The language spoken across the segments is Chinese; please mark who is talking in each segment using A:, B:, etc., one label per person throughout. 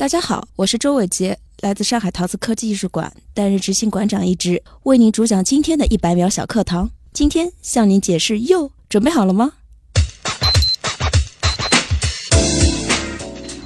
A: 大家好，我是周伟杰，来自上海陶瓷科技艺术馆，担任执行馆长一职，为您主讲今天的一百秒小课堂。今天向您解释釉，准备好了吗？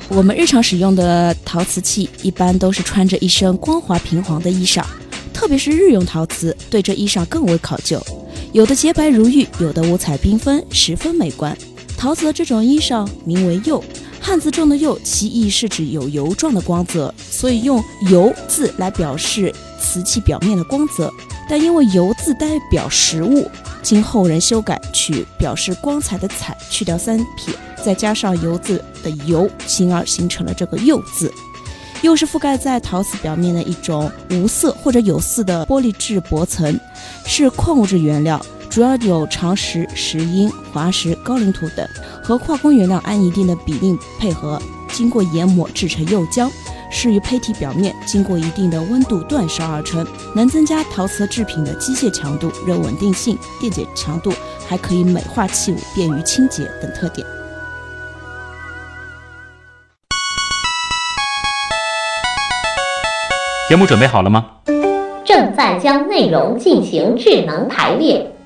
A: 我们日常使用的陶瓷器一般都是穿着一身光滑平滑的衣裳，特别是日用陶瓷，对这衣裳更为考究。有的洁白如玉，有的五彩缤纷，十分美观。陶瓷的这种衣裳名为釉，汉字中的釉，其意是指有油状的光泽，所以用油字来表示瓷器表面的光泽。但因为油字代表实物，经后人修改，取表示光彩的彩去掉三撇，再加上油字的油，形而形成了这个釉字。釉是覆盖在陶瓷表面的一种无色或者有色的玻璃质薄层，是矿物质原料，主要有长石、石英、滑石、高岭土等，和化工原料按一定的比例配合，经过研磨制成釉浆。适于胚体表面经过一定的温度煅烧而成，能增加陶瓷制品的机械强度、热稳定性、电解强度，还可以美化器物、便于清洁等特点。
B: 节目准备好了吗？
C: 正在将内容进行智能排列。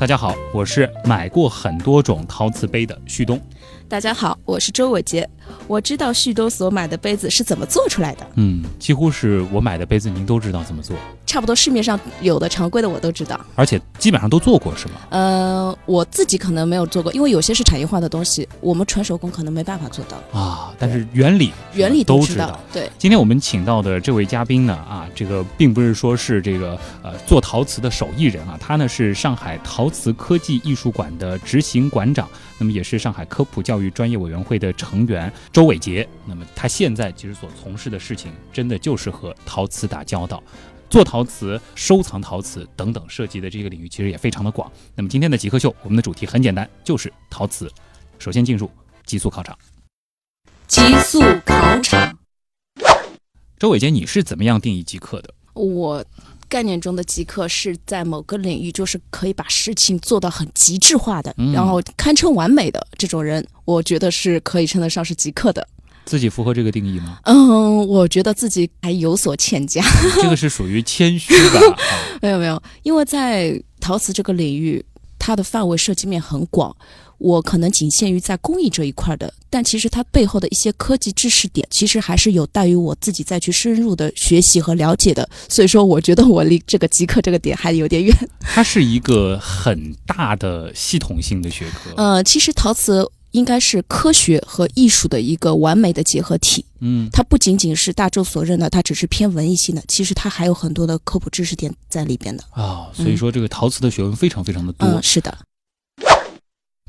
B: 大家好，我是买过很多种陶瓷杯的旭东。
A: 大家好，我是周伟杰。我知道旭东所买的杯子是怎么做出来的。
B: 嗯，几乎是我买的杯子，您都知道怎么做。
A: 差不多市面上有的常规的我都知道，
B: 而且基本上都做过，是吗？
A: 呃，我自己可能没有做过，因为有些是产业化的东西，我们纯手工可能没办法做到
B: 啊。但是原理
A: 原理
B: 都
A: 知道。对，
B: 今天我们请到的这位嘉宾呢，啊，这个并不是说是这个呃做陶瓷的手艺人啊，他呢是上海陶瓷科技艺术馆的执行馆长，那么也是上海科普教育专业委员会的成员周伟杰。那么他现在其实所从事的事情，真的就是和陶瓷打交道。做陶瓷、收藏陶瓷等等涉及的这个领域其实也非常的广。那么今天的极客秀，我们的主题很简单，就是陶瓷。首先进入极速考场。
A: 极速考场。
B: 周伟杰，你是怎么样定义极客的？
A: 我概念中的极客是在某个领域，就是可以把事情做到很极致化的，然后堪称完美的这种人，我觉得是可以称得上是极客的。
B: 自己符合这个定义吗？
A: 嗯，我觉得自己还有所欠佳。
B: 这个是属于谦虚吧？
A: 没有没有，因为在陶瓷这个领域，它的范围涉及面很广，我可能仅限于在工艺这一块的，但其实它背后的一些科技知识点，其实还是有待于我自己再去深入的学习和了解的。所以说，我觉得我离这个极客这个点还有点远。
B: 它是一个很大的系统性的学科。
A: 呃，其实陶瓷。应该是科学和艺术的一个完美的结合体。
B: 嗯，
A: 它不仅仅是大众所认的，它只是偏文艺性的，其实它还有很多的科普知识点在里边的
B: 啊。所以说，这个陶瓷的学问非常非常的多。
A: 嗯，是的。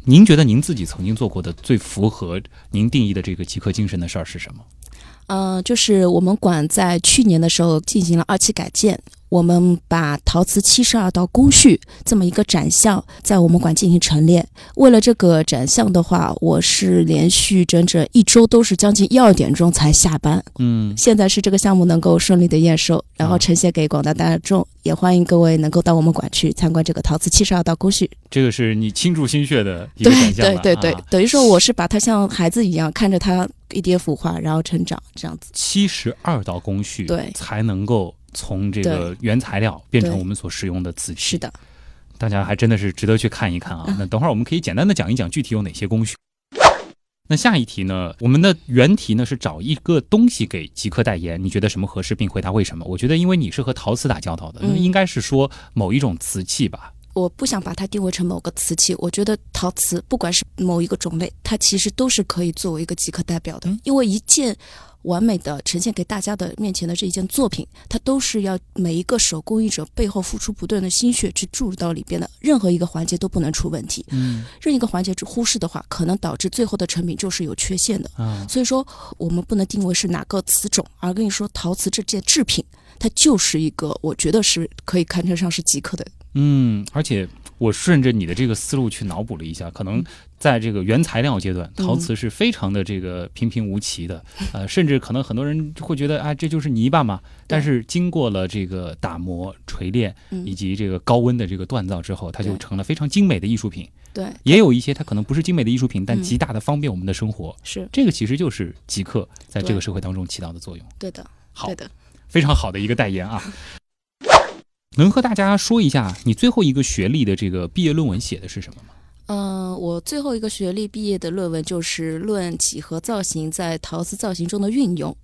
B: 您觉得您自己曾经做过的最符合您定义的这个极客精神的事儿是什么？
A: 嗯，就是我们馆在去年的时候进行了二期改建。我们把陶瓷七十二道工序这么一个展项在我们馆进行陈列。为了这个展项的话，我是连续整整一周都是将近一二点钟才下班。
B: 嗯，
A: 现在是这个项目能够顺利的验收，然后呈现给广大大众，也欢迎各位能够到我们馆去参观这个陶瓷七十二道工序。
B: 这个是你倾注心血的一个展项
A: 对对对对，等于说我是把它像孩子一样看着它一点腐化，然后成长这样子。
B: 七十二道工序，
A: 对，
B: 才能够。从这个原材料变成我们所使用的瓷器，
A: 是的，
B: 大家还真的是值得去看一看啊。那等会儿我们可以简单的讲一讲具体有哪些工序。那下一题呢？我们的原题呢是找一个东西给极客代言，你觉得什么合适，并回答为什么？我觉得因为你是和陶瓷打交道的，那应该是说某一种瓷器吧。
A: 我不想把它定位成某个瓷器。我觉得陶瓷不管是某一个种类，它其实都是可以作为一个极客代表的，
B: 嗯
A: 因为一件。完美的呈现给大家的面前的这一件作品，它都是要每一个手工艺者背后付出不断的心血去注入到里边的，任何一个环节都不能出问题。
B: 嗯
A: 任一个环节只忽视的话，可能导致最后的成品就是有缺陷的。
B: 啊，
A: 所以说，我们不能定位是哪个瓷种，而跟你说陶瓷这件制品，它就是一个我觉得是可以堪称上是极客的。
B: 嗯，而且我顺着你的这个思路去脑补了一下，可能在这个原材料阶段，
A: 嗯
B: 陶瓷是非常的这个平平无奇的，呃，甚至可能很多人会觉得啊，这就是泥巴嘛。但是经过了这个打磨、锤炼
A: 嗯
B: 以及这个高温的这个锻造之后，它就成了非常精美的艺术品。
A: 对，
B: 也有一些它可能不是精美的艺术品，但
A: 嗯
B: 极大的方便我们的生活。
A: 是
B: 这个其实就是极客在这个社会当中起到的作用。
A: 对的，
B: 好
A: 对，的。
B: 非常好的一个代言啊。能和大家说一下你最后一个学历的这个毕业论文写的是什么吗？
A: 嗯、我最后一个学历毕业的论文就是论几何造型在陶瓷造型中的运用。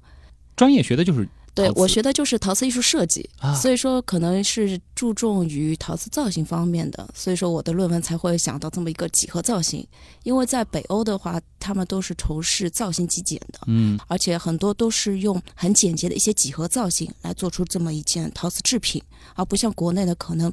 B: 专业学的就是
A: 对我学的就是陶瓷艺术设计，
B: 啊
A: 所以说可能是注重于陶瓷造型方面的，所以说我的论文才会想到这么一个几何造型。因为在北欧的话，他们都是从事造型极简的，
B: 嗯
A: 而且很多都是用很简洁的一些几何造型来做出这么一件陶瓷制品，而不像国内的可能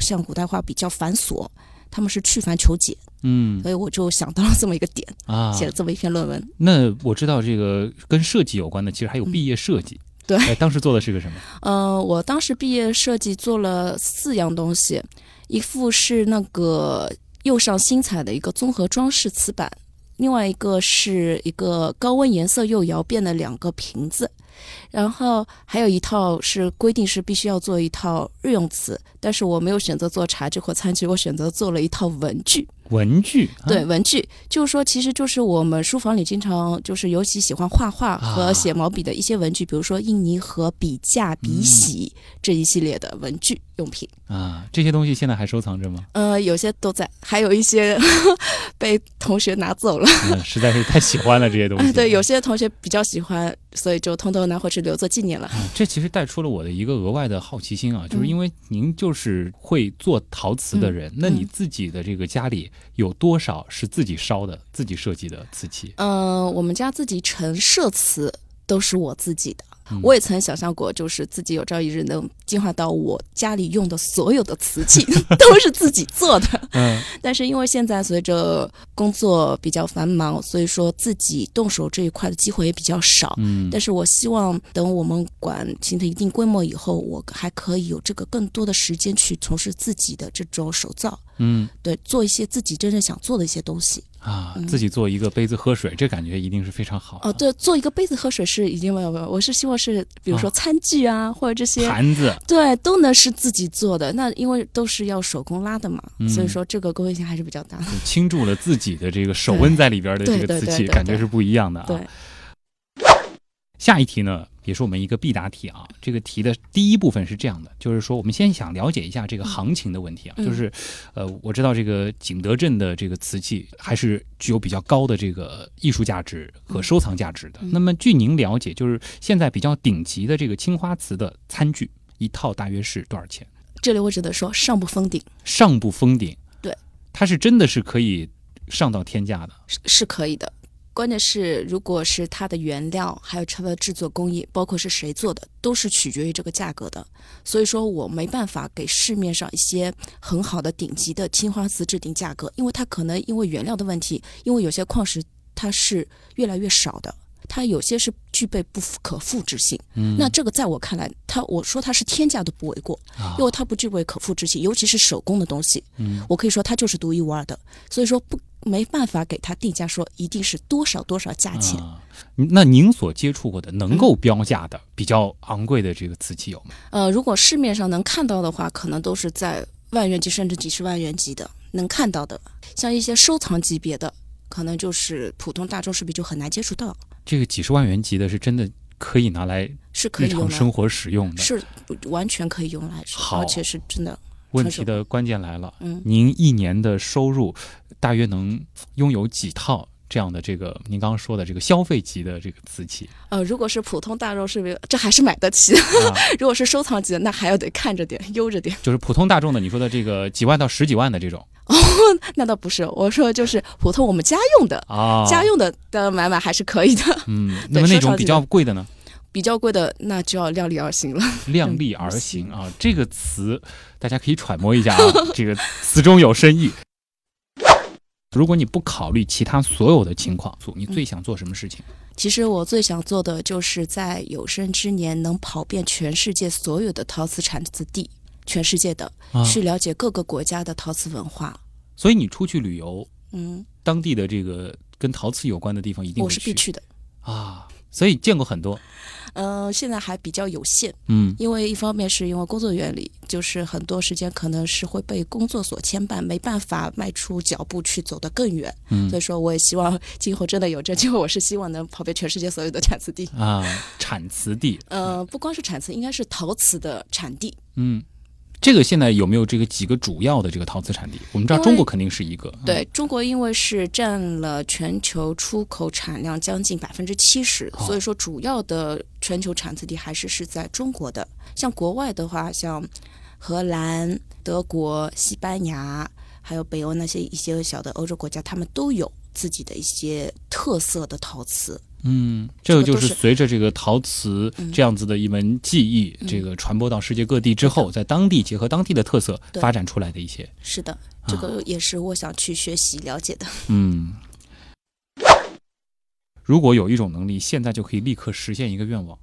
A: 像古代画比较繁琐，他们是去繁求简，
B: 嗯
A: 所以我就想到了这么一个点，
B: 啊，
A: 写了这么一篇论文。
B: 那我知道这个跟设计有关的，其实还有毕业设计。
A: 嗯对
B: 哎，当时做的是个什么？
A: 呃，我当时毕业设计做了四样东西，一副是那个釉上新彩的一个综合装饰瓷板，另外一个是一个高温颜色釉窑变的两个瓶子，然后还有一套是规定是必须要做一套日用瓷，但是我没有选择做茶具或餐具，我选择做了一套文具。
B: 文具。啊
A: 对，文具就是说，其实就是我们书房里经常就是尤其喜欢画画
B: 啊
A: 和写毛笔的一些文具，比如说印泥和、笔架、笔洗、这一系列的文具用品。
B: 啊，这些东西现在还收藏着吗？
A: 呃，有些都在，还有一些 被同学拿走了。
B: 嗯，实在是太喜欢了这些东西。
A: 对，有些同学比较喜欢，所以就通通拿回去留作纪念了。
B: 啊，这其实带出了我的一个额外的好奇心啊，就是
A: 嗯
B: 因为您就是会做陶瓷的人，那你自己的这个家里有多少是自己烧的、自己设计的瓷器？
A: 嗯、我们家自己陈设瓷都是我自己的。
B: 嗯
A: 我也曾想象过，就是自己有朝一日能进化到我家里用的所有的瓷器 都是自己做的。
B: 嗯
A: 但是因为现在随着工作比较繁忙，所以说自己动手这一块的机会也比较少。
B: 嗯
A: 但是我希望等我们馆形成一定规模以后，我还可以有这个更多的时间去从事自己的这种手造，
B: 嗯
A: 对，做一些自己真正想做的一些东西。
B: 啊，
A: 嗯
B: 自己做一个杯子喝水，这感觉一定是非常好。
A: 哦，对，做一个杯子喝水是已经没有没有，我是希望是比如说
B: 啊
A: 餐具啊，或者这些
B: 盘子，
A: 对，都能是自己做的。那因为都是要手工拉的嘛，
B: 嗯
A: 所以说这个功能性还是比较大的。
B: 倾注了自己的这个手温在里边的这个瓷器，感觉是不一样的啊。
A: 对，
B: 下一题呢，也是我们一个必答题啊。这个题的第一部分是这样的，就是说我们先想了解一下这个行情的问题啊，
A: 嗯
B: 就是，呃，我知道这个景德镇的这个瓷器还是具有比较高的这个艺术价值和收藏价值的。
A: 嗯
B: 那么据您了解，就是现在比较顶级的这个青花瓷的餐具一套大约是多少钱？
A: 这里我只能说上不封顶
B: 上不封顶，
A: 对，
B: 它是真的是可以上到天价的。
A: 是是可以的。关键是，如果是它的原料，还有它的制作工艺，包括是谁做的，都是取决于这个价格的。所以说我没办法给市面上一些很好的顶级的青花瓷制定价格，因为它可能因为原料的问题，因为有些矿石它是越来越少的，它有些是具备不可复制性。
B: 嗯
A: 那这个在我看来，它我说它是天价都不为过，
B: 啊
A: 因为它不具备可复制性，尤其是手工的东西。
B: 嗯
A: 我可以说它就是独一无二的，所以说不没办法给它定价，说一定是多少多少价钱。
B: 啊，那您所接触过的能够标价的、比较昂贵的这个瓷器有吗？
A: 呃，如果市面上能看到的话，可能都是在万元级甚至几十万元级的能看到的，像一些收藏级别的，可能就是普通大众是不是就很难接触到，
B: 这个几十万元级的是真的可以拿来
A: 是可
B: 日
A: 以用来，
B: 常生活使用的。
A: 是完全可以用来，
B: 好
A: 而且是真的，
B: 问题的关键来了，
A: 嗯。
B: 您一年的收入大约能拥有几套这样的这个您刚刚说的这个消费级的这个瓷器
A: 呃，如果是普通大众是不是这还是买得起？如果是收藏级的，那还要得看着点，悠着点。
B: 就是普通大众的，你说的这个几万到十几万的这种
A: 那倒不是，我说就是普通我们家用的，
B: 啊，
A: 家用的的买买还是可以的。
B: 嗯，那么那种比较贵的呢？
A: 比较贵的那就要量力而行了。
B: 量力而行啊，这个词大家可以揣摩一下啊，这个词中有深意。如果你不考虑其他所有的情况，你最想做什么事情？
A: 其实我最想做的就是在有生之年能跑遍全世界所有的陶瓷产瓷地，全世界的
B: 啊，
A: 去了解各个国家的陶瓷文化。
B: 所以你出去旅游，
A: 嗯，
B: 当地的这个跟陶瓷有关的地方一定
A: 我是必去的。
B: 啊。所以见过很多，
A: 嗯、现在还比较有限，
B: 嗯
A: 因为一方面是因为工作原理，就是很多时间可能是会被工作所牵绊，没办法迈出脚步去走得更远。
B: 嗯
A: 所以说，我也希望今后真的有这机会，我是希望能跑遍全世界所有的产瓷地。
B: 啊，产瓷地，
A: 呃，不光是产瓷，应该是陶瓷的产地。
B: 嗯，这个现在有没有这个几个主要的这个陶瓷产地？我们知道中国肯定是一个，
A: 对中国，因为是占了全球出口产量将近百分之七十，
B: 哦
A: 所以说主要的全球产瓷地还是是在中国的。像国外的话，像荷兰、德国、西班牙，还有北欧那些一些小的欧洲国家，他们都有自己的一些特色的陶瓷。
B: 嗯，这个就是随着这个陶瓷
A: 嗯
B: 这样子的一门技艺，
A: 嗯
B: 这个传播到世界各地之后，在当地结合当地的特色发展出来的一些，
A: 是的，这个也是我想去学习了解的。
B: 嗯。如果有一种能力，现在就可以立刻实现一个愿望，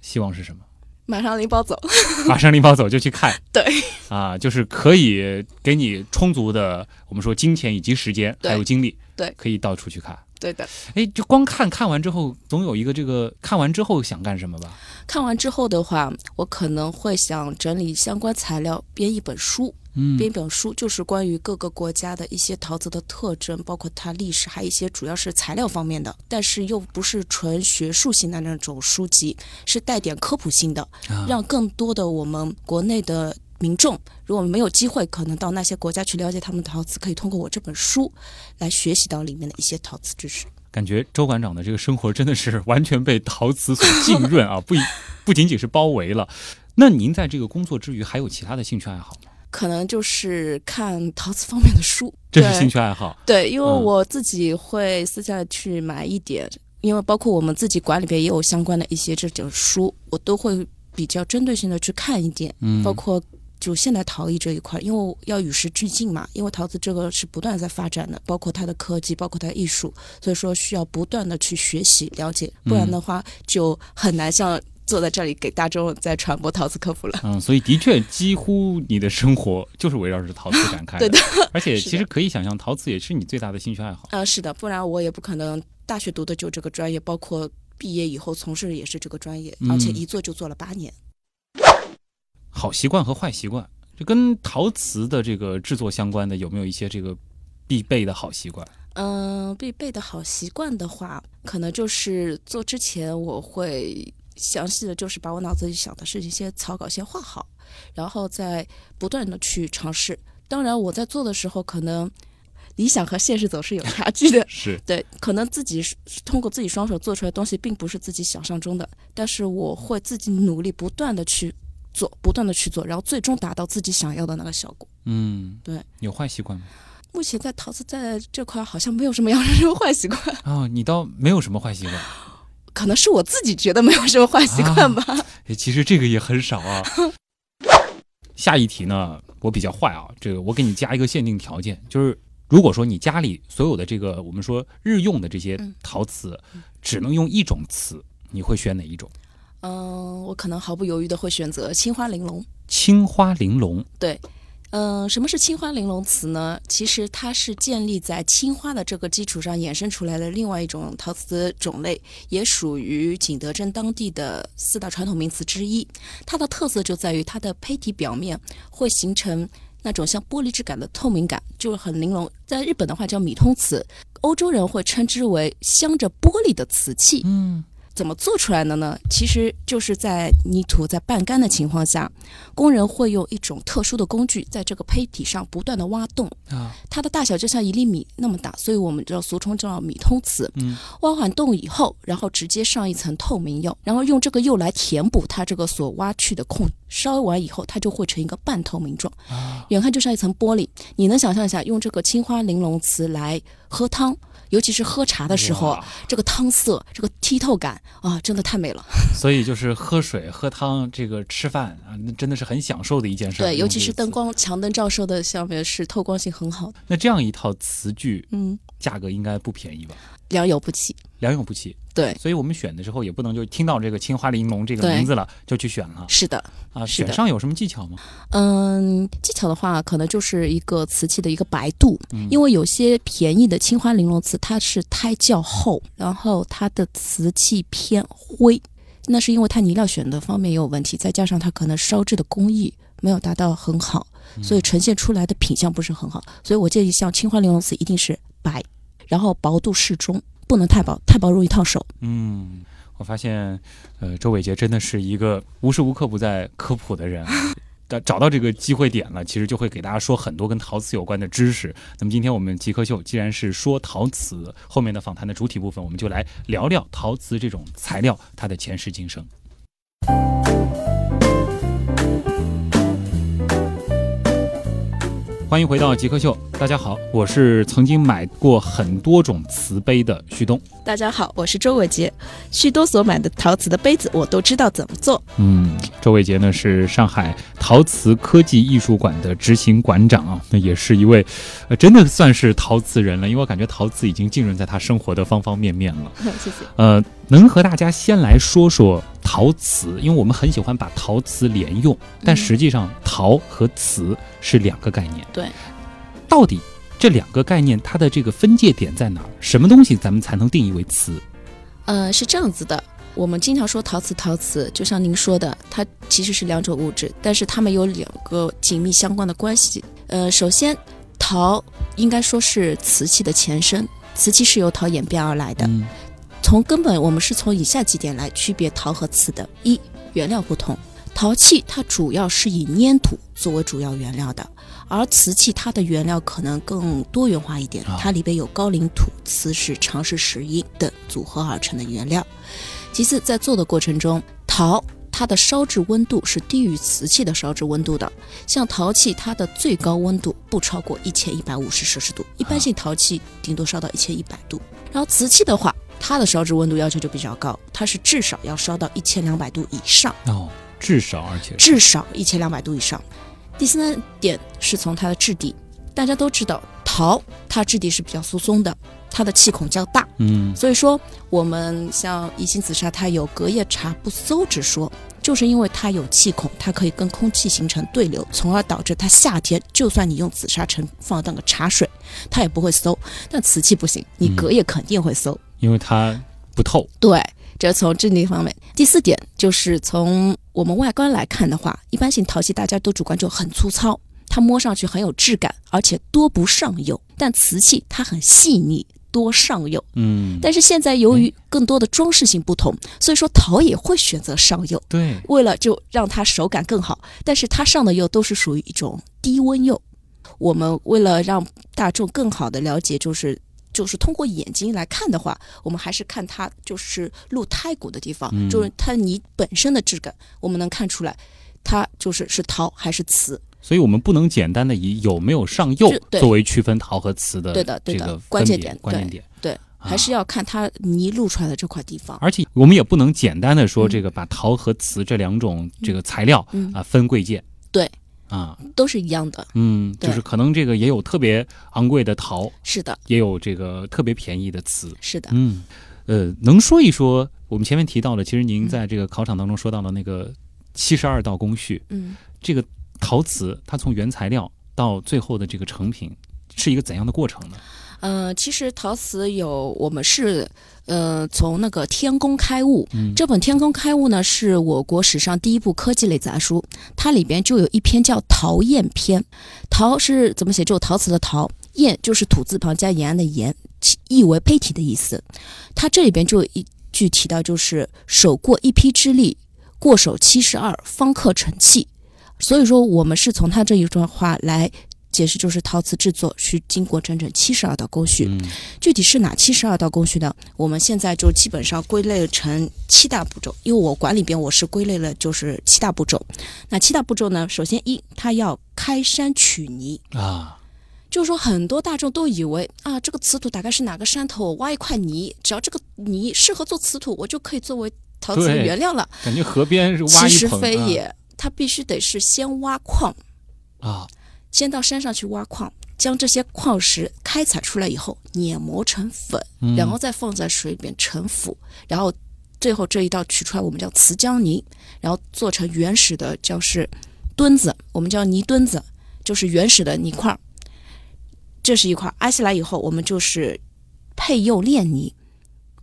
B: 希望是什么？
A: 马上拎包走。
B: 马上拎包走就去看
A: 对，
B: 啊，就是可以给你充足的，我们说金钱以及时间，还有精力，
A: 对
B: 可以到处去看。
A: 对的。
B: 哎，就光看看完之后，总有一个这个看完之后想干什么吧？
A: 看完之后的话，我可能会想整理相关材料，编一本书。
B: 嗯
A: 编一本书，就是关于各个国家的一些陶瓷的特征，包括它历史，还有一些主要是材料方面的，但是又不是纯学术性的那种书籍，是带点科普性的，
B: 啊
A: 让更多的我们国内的民众，如果没有机会可能到那些国家去了解他们的陶瓷，可以通过我这本书来学习到里面的一些陶瓷知识。
B: 感觉周馆长的这个生活真的是完全被陶瓷所浸润啊，不一不仅仅是包围了。那您在这个工作之余，还有其他的兴趣爱好吗？
A: 可能就是看陶瓷方面的书，
B: 这是兴趣爱好。
A: 对，因为
B: 嗯
A: 我自己会私下去买一点，因为包括我们自己馆里边也有相关的一些这种书，我都会比较针对性的去看一点，
B: 嗯，
A: 包括。就现代陶艺这一块，因为要与时俱进嘛，因为陶瓷这个是不断在发展的，包括它的科技，包括它的艺术，所以说需要不断的去学习了解，不然的话就很难像坐在这里给大众在传播陶瓷科普了。
B: 嗯，所以的确，几乎你的生活就是围绕着陶瓷展开
A: 对的，
B: 而且其实可以想象，陶瓷也是你最大的兴趣爱好。
A: 呃，是的，不然我也不可能大学读的就这个专业，包括毕业以后从事的也是这个专业，而且
B: 嗯
A: 一做就做了八年。
B: 好习惯和坏习惯，就跟陶瓷的这个制作相关的，有没有一些这个必备的好习惯？
A: 嗯、必备的好习惯的话，可能就是做之前我会详细的就是把我脑子里想的事情先草稿先画好，然后再不断的去尝试。当然，我在做的时候，可能理想和现实总是有差距的。
B: 是，
A: 对，可能自己是通过自己双手做出来的东西，并不是自己想象中的，但是我会自己努力，不断的去做，不断的去做，然后最终达到自己想要的那个效果。
B: 嗯，
A: 对。
B: 有坏习惯吗？
A: 目前在陶瓷在这块好像没有什么养成坏习惯，
B: 哦，你倒没有什么坏习惯。
A: 可能是我自己觉得没有什么坏习惯吧。
B: 哎，其实这个也很少啊。下一题呢，我比较坏啊，这个我给你加一个限定条件，就是如果说你家里所有的这个我们说日用的这些
A: 嗯
B: 陶瓷，只能用一种瓷，你会选哪一种？
A: 嗯、我可能毫不犹豫的会选择青花玲珑。
B: 青花玲珑。
A: 对，嗯、什么是青花玲珑瓷呢？其实它是建立在青花的这个基础上衍生出来的另外一种陶瓷种类，也属于景德镇当地的四大传统名瓷之一。它的特色就在于它的胚体表面会形成那种像玻璃质感的透明感，就是很玲珑。在日本的话叫米通瓷，欧洲人会称之为镶着玻璃的瓷器。
B: 嗯，
A: 怎么做出来的呢？其实就是在泥土在半干的情况下，工人会用一种特殊的工具，在这个胚体上不断的挖洞，
B: 啊，
A: 它的大小就像一粒米那么大，所以我们叫俗称叫米通瓷。
B: 嗯，
A: 挖完洞以后，然后直接上一层透明釉，然后用这个釉来填补它这个所挖去的空，烧完以后，它就会成一个半透明状，
B: 啊，
A: 远看就像一层玻璃。你能想象一下，用这个青花玲珑瓷来喝汤，尤其是喝茶的时候，这个汤色、这个剔透感啊，真的太美了。
B: 所以就是喝水、喝汤，这个吃饭啊，那真的是很享受的一件事。
A: 对，尤。其是灯光强灯照射的下面是透光性很好的，
B: 那这样一套词句，
A: 嗯，
B: 价格应该不便宜吧？
A: 良莠不齐。
B: 良莠不齐。
A: 对，
B: 所以我们选的时候也不能就听到这个青花玲珑这个名字了就去选了
A: 是的。
B: 啊。选上有什么技巧吗？
A: 嗯，技巧的话，可能就是一个瓷器的一个白度，
B: 嗯
A: 因为有些便宜的青花玲珑瓷，它是胎较厚，然后它的瓷器偏灰，那是因为它泥料选的方面也有问题，再加上它可能烧制的工艺没有达到很好，所以呈现出来的品相不是很好。所以我建议像青花玲珑瓷一定是白，然后薄度适中，不能太薄，太薄容易烫手。
B: 嗯，我发现，呃，周伟杰真的是一个无时无刻不在科普的人啊。但找到这个机会点了，其实就会给大家说很多跟陶瓷有关的知识。那么今天我们极客秀既然是说陶瓷，后面的访谈的主体部分，我们就来聊聊陶瓷这种材料它的前世今生。欢迎回到极客秀，大家好，我是曾经买过很多种瓷杯的旭东。
A: 大家好，我是周伟杰，旭东所买的陶瓷的杯子我都知道怎么做。
B: 嗯，周伟杰呢是上海陶瓷科技艺术馆的执行馆长啊，那也是一位，呃，真的算是陶瓷人了，因为我感觉陶瓷已经浸润在他生活的方方面面了。
A: 谢谢。
B: 呃，能和大家先来说说陶瓷，因为我们很喜欢把陶瓷连用，但实际上陶和瓷是两个概念。
A: 对，
B: 到底这两个概念它的这个分界点在哪儿？什么东西咱们才能定义为瓷？
A: 呃，是这样子的，我们经常说陶瓷，陶瓷，就像您说的，它其实是两种物质，但是它们有两个紧密相关的关系。呃，首先，陶应该说是瓷器的前身，瓷器是由陶演变而来的。
B: 嗯
A: 从根本，我们是从以下几点来区别陶和瓷的：一，原料不同，陶器它主要是以粘土作为主要原料的，而瓷器它的原料可能更多元化一点
B: 啊，
A: 它里边有高岭土、磁石、长石石英等组合而成的原料。其次，在做的过程中，陶它的烧制温度是低于瓷器的烧制温度的。像陶器，它的最高温度不超过一千一百五十摄氏度，一般性陶器顶多烧到一千一百度。然后瓷器的话，它的烧制温度要求就比较高，它是至少要烧到一千两百度以上，
B: 哦，至少而且
A: 至少一千两百度以上。第三点是从它的质地，大家都知道陶它质地是比较疏松的，它的气孔较大，
B: 嗯
A: 所以说我们像宜兴紫砂，它有隔夜茶不馊之说，就是因为它有气孔，它可以跟空气形成对流，从而导致它夏天就算你用紫砂盛放当个茶水，它也不会馊。但瓷器不行，你隔夜肯定会馊。
B: 因为它不透。
A: 对，这是从质地方面。第四点就是从我们外观来看的话，一般性陶器大家都主观就很粗糙，它摸上去很有质感，而且多不上釉。但瓷器它很细腻，多上釉。
B: 嗯，
A: 但是现在由于更多的装饰性不同，所以说陶也会选择上釉，
B: 对，
A: 为了就让它手感更好。但是它上的釉都是属于一种低温釉。我们为了让大众更好的了解，就是就是通过眼睛来看的话，我们还是看它就是露胎骨的地方，
B: 嗯
A: 就是它泥本身的质感，我们能看出来它就是是陶还是瓷。
B: 所以我们不能简单的以有没有上釉作为区分陶和瓷的
A: 对的对的
B: 这个
A: 关键点
B: 关键点。
A: 对，
B: 啊
A: 还是要看它泥露出来的这块地方。
B: 而且我们也不能简单的说
A: 嗯
B: 这个把陶和瓷这两种这个材料
A: 嗯
B: 啊分贵贱。
A: 对
B: 啊，
A: 都是一样的。
B: 嗯，就是可能这个也有特别昂贵的陶，
A: 是的，
B: 也有这个特别便宜的瓷。
A: 是的。
B: 嗯，呃，能说一说我们前面提到的，其实您在这个考场当中说到的那个七十二道工序，
A: 嗯。
B: 这个陶瓷它从原材料到最后的这个成品是一个怎样的过程呢？
A: 呃，其实陶瓷有我们是呃从那个《天工开物》
B: 嗯
A: 这本《天工开物》呢，是我国史上第一部科技类杂书，它里边就有一篇叫《陶砚篇》。陶是怎么写？就陶瓷的陶，砚就是土字旁加延安的延，其意为胚体的意思。它这里边就有一句提到就是“手过一批之力，过手七十二，方克成器”。所以说，我们是从他这一段话来解释，就是陶瓷制作需经过整整七十二道工序。
B: 嗯
A: 具体是哪七十二道工序呢？我们现在就基本上归类成七大步骤，因为我管里边我是归类了就是七大步骤。那七大步骤呢，首先一，它要开山取泥，
B: 啊，
A: 就是说很多大众都以为啊，这个瓷土大概是哪个山头，我挖一块泥，只要这个泥适合做瓷土，我就可以作为陶瓷的原料了。
B: 感觉河边是挖
A: 其实
B: 一捧啊
A: 非也，它必须得是先挖矿，
B: 啊，
A: 先到山上去挖矿，将这些矿石开采出来以后碾磨成粉，
B: 嗯
A: 然后再放在水里面沉浮，然后最后这一道取出来，我们叫瓷浆泥，然后做成原始的叫是墩子，我们叫泥墩子，就是原始的泥块儿。这是一块儿，挨下来以后，我们就是配釉炼泥。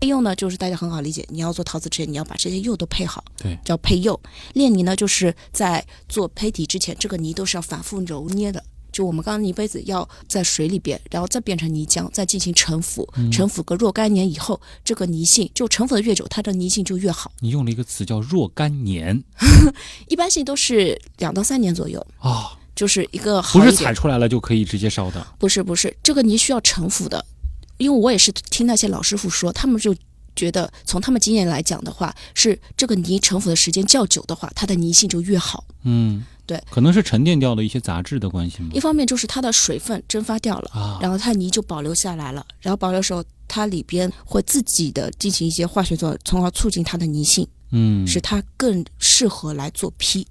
A: 配釉呢，就是大家很好理解，你要做陶瓷之前，你要把这些釉都配好，
B: 对，
A: 叫配釉。炼泥呢，就是在做胚体之前，这个泥都是要反复揉捏的。就我们刚刚泥杯子要在水里边，然后再变成泥浆，再进行沉浮，沉浮个若干年以后，这个泥性就沉浮的越久，它的泥性就越好。
B: 你用了一个词叫若干年。
A: 一般性都是两到三年左右，
B: 啊，
A: 就是一个好
B: 不是
A: 一点
B: 采出来了就可以直接烧的。
A: 不是不是，这个泥需要沉浮的，因为我也是听那些老师傅说，他们就觉得从他们经验来讲的话，是这个泥沉浮的时间较久的话，它的泥性就越好。
B: 嗯，
A: 对，
B: 可能是沉淀掉了一些杂质的关系吗
A: 一？方面就是它的水分蒸发掉了，
B: 啊，
A: 然后它泥就保留下来了，然后保留的时候，它里边会自己的进行一些化学作用，从而促进它的泥性，
B: 嗯，
A: 使它更适合来做坯。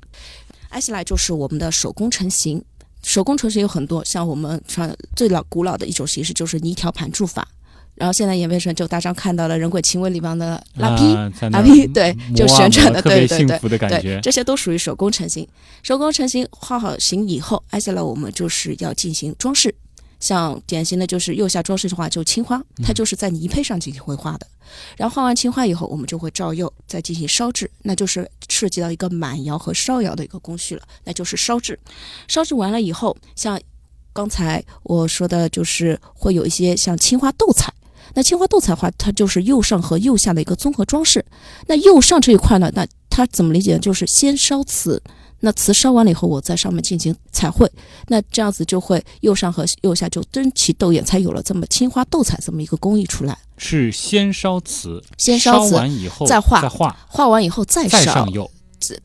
A: 挨下来就是我们的手工成型，手工成型有很多，像我们传最老古老的一种形式就是泥条盘筑法，然后现在演变成就大家看到了《人鬼情未》里边的拉坯。
B: 啊
A: 拉坯对就
B: 啊
A: 旋转的对对对，这些都属于手工成型。手工成型画好形以后，接下来我们就是要进行装饰。像典型的就是釉下装饰的话，就青花，它就是在泥胚上进行绘画的。然后画完青花以后，我们就会照釉，再进行烧制，那就是涉及到一个满窑和烧窑的一个工序了，那就是烧制。烧制完了以后，像刚才我说的，就是会有一些像青花斗彩。那青花斗彩的话，它就是釉上和釉下的一个综合装饰。那釉上这一块呢，那它怎么理解？就是先烧瓷，那瓷烧完了以后，我在上面进行彩绘，那这样子就会右上和右下就争奇斗艳，才有了这么青花斗彩这么一个工艺出来。
B: 是先烧瓷，
A: 先烧瓷
B: 完以后
A: 再画
B: 再画，
A: 画完以后再烧
B: 再上，釉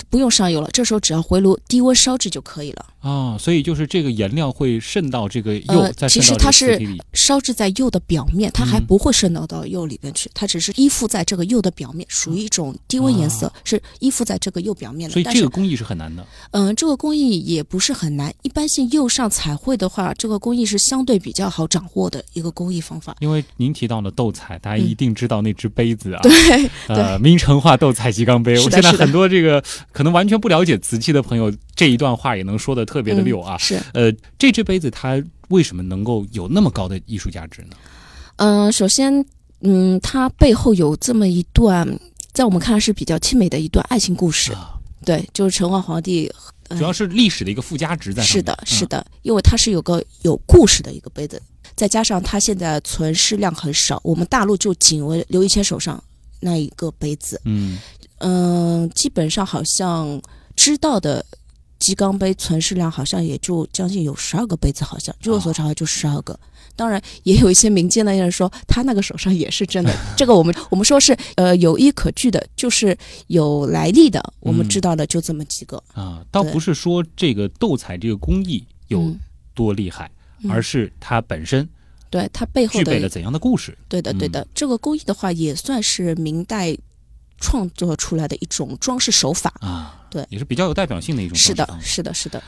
A: 不用上釉了，这时候只要回炉低温烧制就可以了。
B: 啊，所以就是这个颜料会渗到这个釉，
A: 呃其实它是。烧制在釉的表面，它还
B: 嗯
A: 不会渗到到釉里边去，它只是依附在这个釉的表面，属于一种低温颜色，是依附在这个釉表面的。
B: 所以这个工艺是很难的。
A: 嗯，这个工艺也不是很难。一般性釉上彩绘的话，这个工艺是相对比较好掌握的一个工艺方法。
B: 因为您提到了斗彩，大家一定知道那只杯子啊，
A: 嗯对
B: 呃，明成化斗彩鸡缸杯。我现在很多这个可能完全不了解瓷器的朋友，这一段话也能说的特别的溜啊。
A: 嗯是，
B: 呃，这只杯子它为什么能够有那么高的艺术价值呢？
A: 嗯、首先，嗯，它背后有这么一段，在我们看来是比较凄美的一段爱情故事。
B: 啊，
A: 对，就是成化皇帝。嗯
B: 主要是历史的一个附加值在。
A: 是的，是
B: 的，
A: 的，因为它是有个有故事的一个杯子，再加上它现在存世量很少，我们大陆就仅为刘一谦手上那一个杯子。
B: 嗯，
A: 嗯，基本上好像知道的鸡缸杯存世量好像也就将近有十二个杯子，好像据我所知好像就十二个。当然，也有一些民间的人说他那个手上也是真的，这个我们我们说是呃有依可据的，就是有来历的，我们
B: 嗯
A: 知道的就这么几个。
B: 啊，倒不是说这个斗彩这个工艺有
A: 嗯
B: 多厉害，
A: 嗯
B: 而是它本身
A: 对它背后的
B: 具备了怎样的故事。
A: 对的，对的，
B: 嗯
A: 这个工艺的话，也算是明代创作出来的一种装饰手法。
B: 啊，
A: 对
B: 也是比较有代表性的一种
A: 是的是的，是的。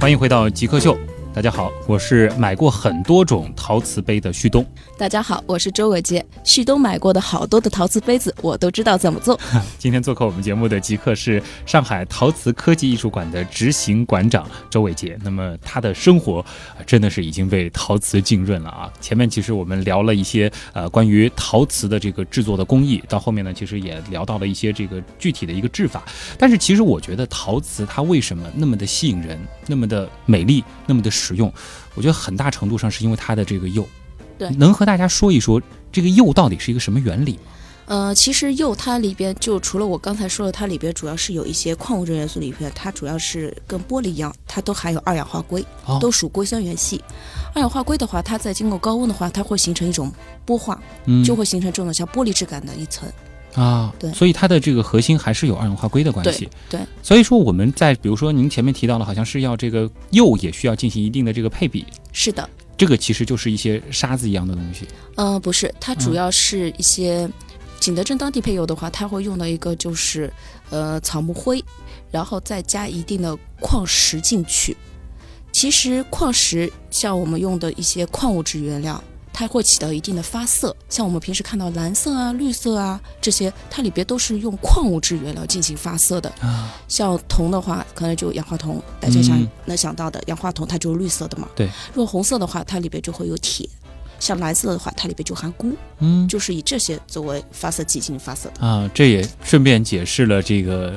B: 欢迎回到极客秀，大家好，我是买过很多种陶瓷杯的旭东。
A: 大家好，我是周伟杰。旭东买过的好多的陶瓷杯子，我都知道怎么做。
B: 今天做客我们节目的极客是上海陶瓷科技艺术馆的执行馆长周伟杰。那么他的生活呃真的是已经被陶瓷浸润了啊！前面其实我们聊了一些呃关于陶瓷的这个制作的工艺，到后面呢，其实也聊到了一些这个具体的一个制法。但是其实我觉得陶瓷它为什么那么的吸引人，那么的美丽，那么的使用，我觉得很大程度上是因为它的这个釉。
A: 对
B: 能和大家说一说这个釉到底是一个什么原理吗？
A: 呃，其实釉它里边就除了我刚才说的，它里边主要是有一些矿物质元素里边，它主要是跟玻璃一样，它都含有二氧化硅，
B: 哦
A: 都属硅酸元系。二氧化硅的话，它在经过高温的话，它会形成一种玻化，
B: 嗯，
A: 就会形成这种像玻璃质感的一层。
B: 啊，
A: 对
B: 所以它的这个核心还是有二氧化硅的关系。
A: 对，
B: 所以说我们在比如说您前面提到了，好像是要这个釉也需要进行一定的这个配比，
A: 是的，
B: 这个其实就是一些沙子一样的东西。
A: 呃，不是，它主
B: 嗯
A: 要是一些景德镇当地配釉的话，它会用到一个就是呃草木灰，然后再加一定的矿石进去。其实矿石像我们用的一些矿物质原料，它会起到一定的发色，像我们平时看到蓝色啊、绿色啊这些，它里边都是用矿物质原料进行发色的。
B: 啊，
A: 像铜的话，可能就氧化铜，大家想
B: 嗯
A: 能想到的，氧化铜它就是绿色的嘛。
B: 对。
A: 如果红色的话，它里边就会有铁；像蓝色的话，它里边就含钴，
B: 嗯
A: 就是以这些作为发色剂进行发色的。
B: 啊，这也顺便解释了这个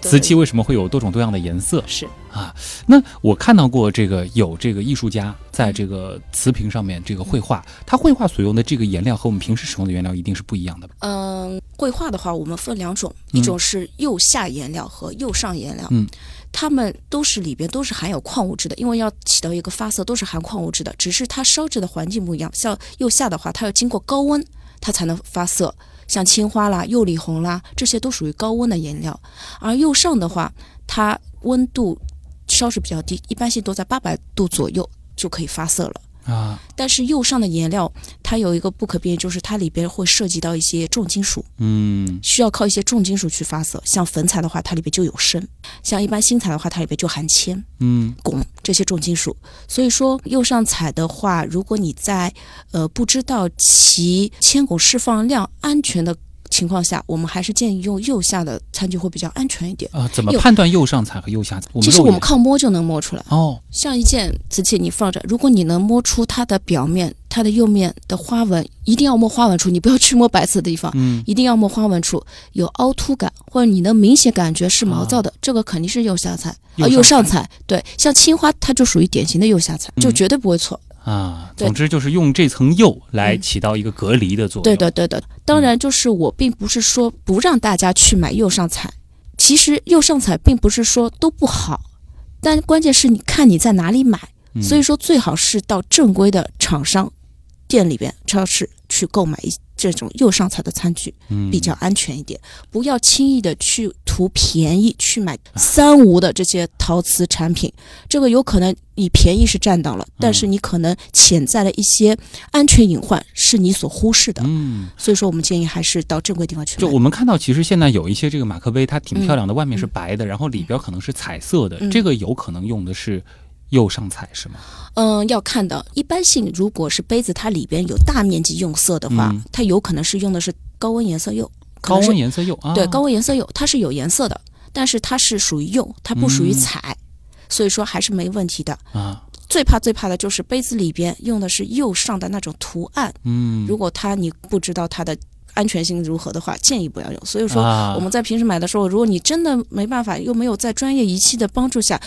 B: 瓷器为什么会有多种多样的颜色。
A: 是啊，
B: 那我看到过这个有这个艺术家在这个瓷瓶上面这个绘画，他绘画所用的这个颜料和我们平时使用的原料一定是不一样的吧？
A: 嗯，绘画的话，我们分两种，
B: 嗯
A: 一种是釉下颜料和釉上颜料。
B: 嗯，
A: 它们都是里边都是含有矿物质的，因为要起到一个发色，都是含矿物质的，只是它烧制的环境不一样。像釉下的话，它要经过高温，它才能发色。像青花啦、釉里红啦，这些都属于高温的颜料。而釉上的话，它温度烧是比较低，一般性都在八百度左右就可以发色了。
B: 啊，
A: 但是釉上的颜料，它有一个不可避免，就是它里边会涉及到一些重金属，
B: 嗯
A: 需要靠一些重金属去发色。像粉彩的话，它里边就有砷；像一般新彩的话，它里边就含铅、
B: 嗯
A: 汞这些重金属。所以说，釉上彩的话，如果你在呃不知道其铅汞释放量安全的情况下，我们还是建议用右下的餐具会比较安全一点。
B: 啊，怎么判断右上彩和右下彩？
A: 其实我们靠摸就能摸出来。
B: 哦，
A: 像一件瓷器，你放着，如果你能摸出它的表面、它的釉面的花纹，一定要摸花纹处，你不要去摸白色的地方，
B: 嗯
A: 一定要摸花纹处有凹凸感，或者你能明显感觉是毛躁的，这个肯定是右下彩，呃，釉
B: 釉上
A: 上彩。对，像青花它就属于典型的右下彩，就
B: 嗯
A: 绝对不会错。
B: 啊，总之就是用这层釉来
A: 嗯
B: 起到一个隔离的作用。
A: 对的，对的。当然，就是我并不是说不让大家去买釉上彩，其实釉上彩并不是说都不好，但关键是你看你在哪里买。
B: 嗯
A: 所以说，最好是到正规的厂商店里边、超市去购买一这种釉上彩的餐具，
B: 嗯
A: 比较安全一点。不要轻易的去图便宜去买三无的这些陶瓷产品，这个有可能你便宜是占到了，但是你可能潜在的一些安全隐患是你所忽视的。
B: 嗯，
A: 所以说，我们建议还是到正规地方去买。
B: 就我们看到，其实现在有一些这个马克杯，它挺漂亮的，外面是
A: 嗯。
B: 白的，然后里边可能是彩色的，
A: 嗯。
B: 这个有可能用的是釉上彩是吗？
A: 嗯，要看的，一般性如果是杯子它里边有大面积用色的话，
B: 嗯。
A: 它有可能是用的是高温颜色釉，
B: 高温颜色釉啊，
A: 对高温颜色釉，它是有颜色的，但是它是属于釉，它不属于
B: 嗯。
A: 彩，所以说还是没问题的。
B: 啊，
A: 最怕最怕的就是杯子里边用的是釉上的那种图案，
B: 嗯，
A: 如果它你不知道它的安全性如何的话，建议不要用。所以说
B: 啊
A: 我们在平时买的时候，如果你真的没办法，又没有在专业仪器的帮助下，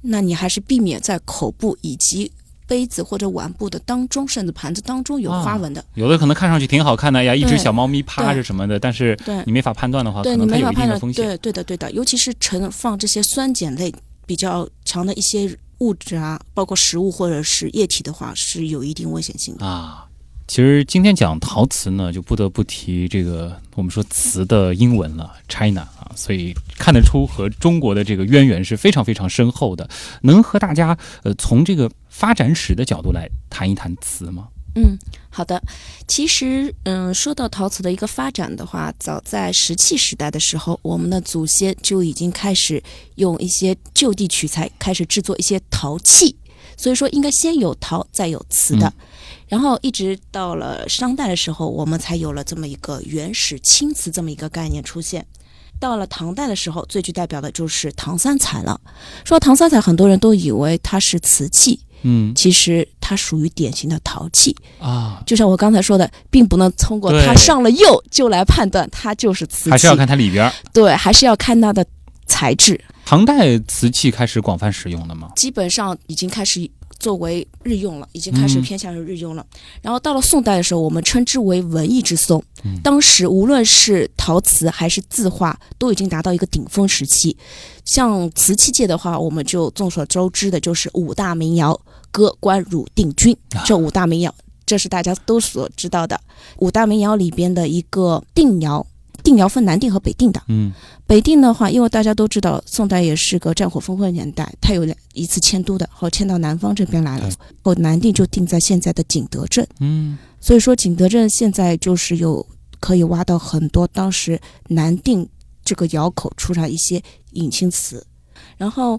A: 那你还是避免在口部以及杯子或者碗部的当中，甚至盘子当中有花纹的。
B: 有的可能看上去挺好看的哎呀，一只小猫咪趴着什么的，但是
A: 对
B: 你没法判断的话，
A: 对你没法判断。对对的对的，尤其是盛放这些酸碱类比较强的一些物质啊，包括食物或者是液体的话，是有一定危险性的。
B: 啊。其实今天讲陶瓷呢，就不得不提这个我们说瓷的英文了，China 啊，所以看得出和中国的这个渊源是非常非常深厚的。能和大家呃从这个发展史的角度来谈一谈瓷吗？
A: 嗯，好的。其实，嗯，说到陶瓷的一个发展的话，早在石器时代的时候，我们的祖先就已经开始用一些就地取材，开始制作一些陶器。所以说，应该先有陶，再有瓷的。
B: 嗯
A: 然后一直到了商代的时候，我们才有了这么一个原始青瓷这么一个概念出现。到了唐代的时候，最具代表的就是唐三彩了。说唐三彩，很多人都以为它是瓷器，
B: 嗯
A: 其实它属于典型的陶器。
B: 啊，
A: 就像我刚才说的，并不能通过它上了釉就来判断它就是瓷器，
B: 还是要看它里边儿。
A: 对，还是要看它的材质。
B: 唐代瓷器开始广泛使用的吗？
A: 基本上已经开始作为日用了，已经开始
B: 嗯
A: 偏向于日用了。然后到了宋代的时候，我们称之为文艺之宋。
B: 嗯
A: 当时无论是陶瓷还是字画，都已经达到一个顶峰时期。像瓷器界的话，我们就众所周知的就是五大名窑：歌、官、汝、定、钧
B: 啊。
A: 这五大名窑，这是大家都所知道的。五大名窑里边的一个定窑，定窑分南定和北定的。
B: 嗯
A: 北定的话，因为大家都知道，宋代也是个战火纷飞年代，它有两一次迁都的，后迁到南方这边来了
B: 对，
A: 后南定就定在现在的景德镇，
B: 嗯
A: 所以说景德镇现在就是有可以挖到很多当时南定这个窑口出来一些引青瓷，然后。